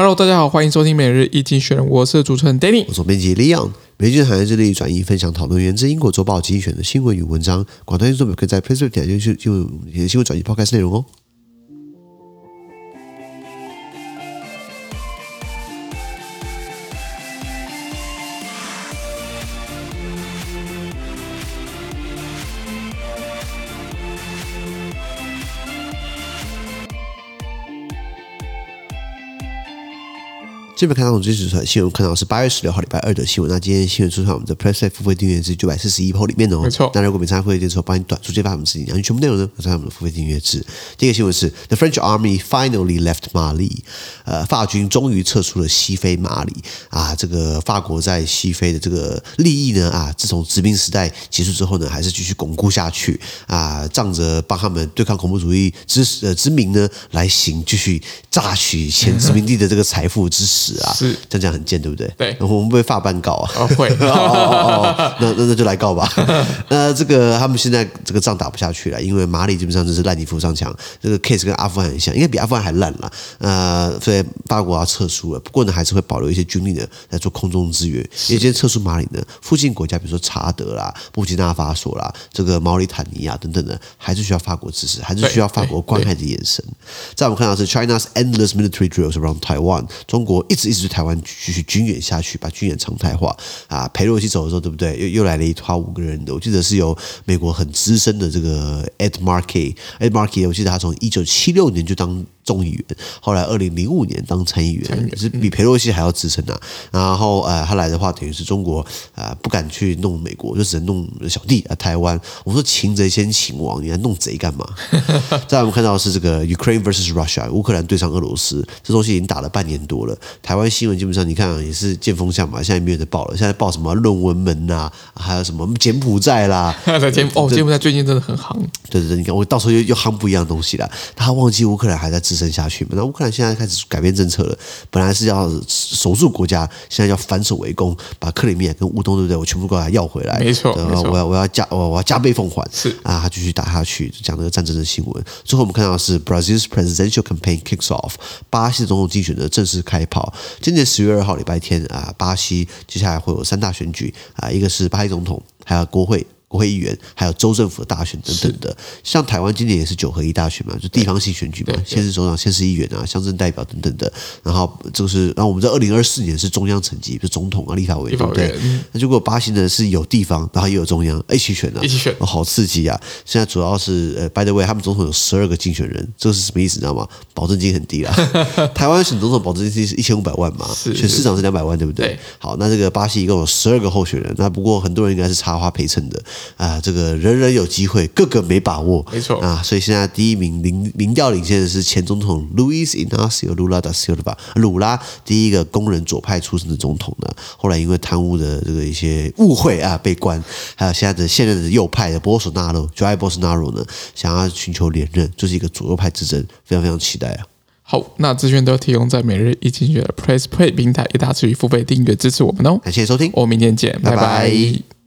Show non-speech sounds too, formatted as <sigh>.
Hello，大家好，欢迎收听每日一精选，我是主持人 Danny，我是编辑 Leon。每日产业致力转移分享讨论源自英国周报精选的新闻与文章，广大听众可以在 Facebook 点进去进入新闻转移 Podcast 内容哦。这边看到我们最新的新闻，看到是八月十六号礼拜二的新闻。那今天新闻出现我们的 PressPlay 付费订阅制九百四十一铺里面哦，没错。那如果没参加付费订阅的时候，帮你短促接发什么事情？然后全部内容呢，都在我们的付费订阅制。第一个新闻是 The French Army finally left Mali，呃，法军终于撤出了西非马里啊。这个法国在西非的这个利益呢啊，自从殖民时代结束之后呢，还是继续巩固下去啊，仗着帮他们对抗恐怖主义之呃之名呢，来行继续榨取前殖民地的这个财富之实。啊，是这样讲很贱，对不对？对，我们不会法办告啊？哦、会，哦 <laughs> 哦哦、那那那就来告吧。那这个他们现在这个仗打不下去了，因为马里基本上就是烂泥扶上墙，这个 case 跟阿富汗很像，应该比阿富汗还烂了。呃，所以法国要撤出了，不过呢，还是会保留一些军力呢来做空中支援。因为今天撤出马里呢，附近国家比如说查德啦、布基纳法索啦、这个毛里坦尼亚等等的，还是需要法国支持，还是需要法国关爱的眼神。在我们看到是 China's endless military drills around Taiwan，中国一是。一直台湾继续军演下去，把军演常态化啊。裴洛西走的时候，对不对？又又来了一套五个人的，我记得是由美国很资深的这个 Ed Markey，Ed Markey，我记得他从一九七六年就当。众议员，后来二零零五年当参议员，是比佩洛西还要资深啊。然后呃，他来的话，等于是中国啊、呃，不敢去弄美国，就只能弄小弟啊，台湾。我说擒贼先擒王，你来弄贼干嘛？<laughs> 再来我们看到的是这个 Ukraine versus Russia，乌克兰对上俄罗斯，这东西已经打了半年多了。台湾新闻基本上你看也是见风向嘛，现在没有人报了。现在报什么论文门呐、啊，还有什么柬埔寨啦？<laughs> 柬哦，柬埔寨最近真的很夯。对对对，你看我到时候又又夯不一样的东西了。他忘记乌克兰还在支撑下去嘛？那乌克兰现在开始改变政策了，本来是要守住国家，现在要反手为攻，把克里米亚跟乌东，对不对？我全部给他要回来。没错，我要我要加我我要加倍奉还。是啊，他继续打下去，讲这个战争的新闻。最后我们看到的是 Brazil's presidential campaign kicks off，巴西的总统竞选的正式开跑。今年十月二号礼拜天啊，巴西接下来会有三大选举啊，一个是巴西总总统，还有国会。国会议员，还有州政府的大选等等的，像台湾今年也是九合一大选嘛，就地方性选举嘛，县市首长、县市议员啊、乡镇代表等等的。然后这个是，然后我们在二零二四年是中央层级，就总统啊、立法委员，对不对？那如果巴西呢是有地方，然后也有中央，一起选啊，一起选，哦、好刺激啊！现在主要是呃，by the way，他们总统有十二个竞选人，这个是什么意思？你知道吗？保证金很低啦。<laughs> 台湾选总统保证金是一千五百万嘛，选市长是两百万，对不对？对。好，那这个巴西一共有十二个候选人，那不过很多人应该是插花陪衬的啊，这个。人人有机会，个个没把握，没错啊，所以现在第一名民民调领先的是前总统 Luis Inacio Lula da Silva，鲁拉第一个工人左派出身的总统呢，后来因为贪污的这个一些误会啊被关，还有现在的现任的右派的波索纳罗，Jair Bolsonaro 呢，想要寻求连任，就是一个左右派之争，非常非常期待啊。好，那资讯都提供在每日一精选的 PressPlay 平台，也大家持续付费订阅支持我们哦。感谢收听，我们明天见，拜拜。拜拜。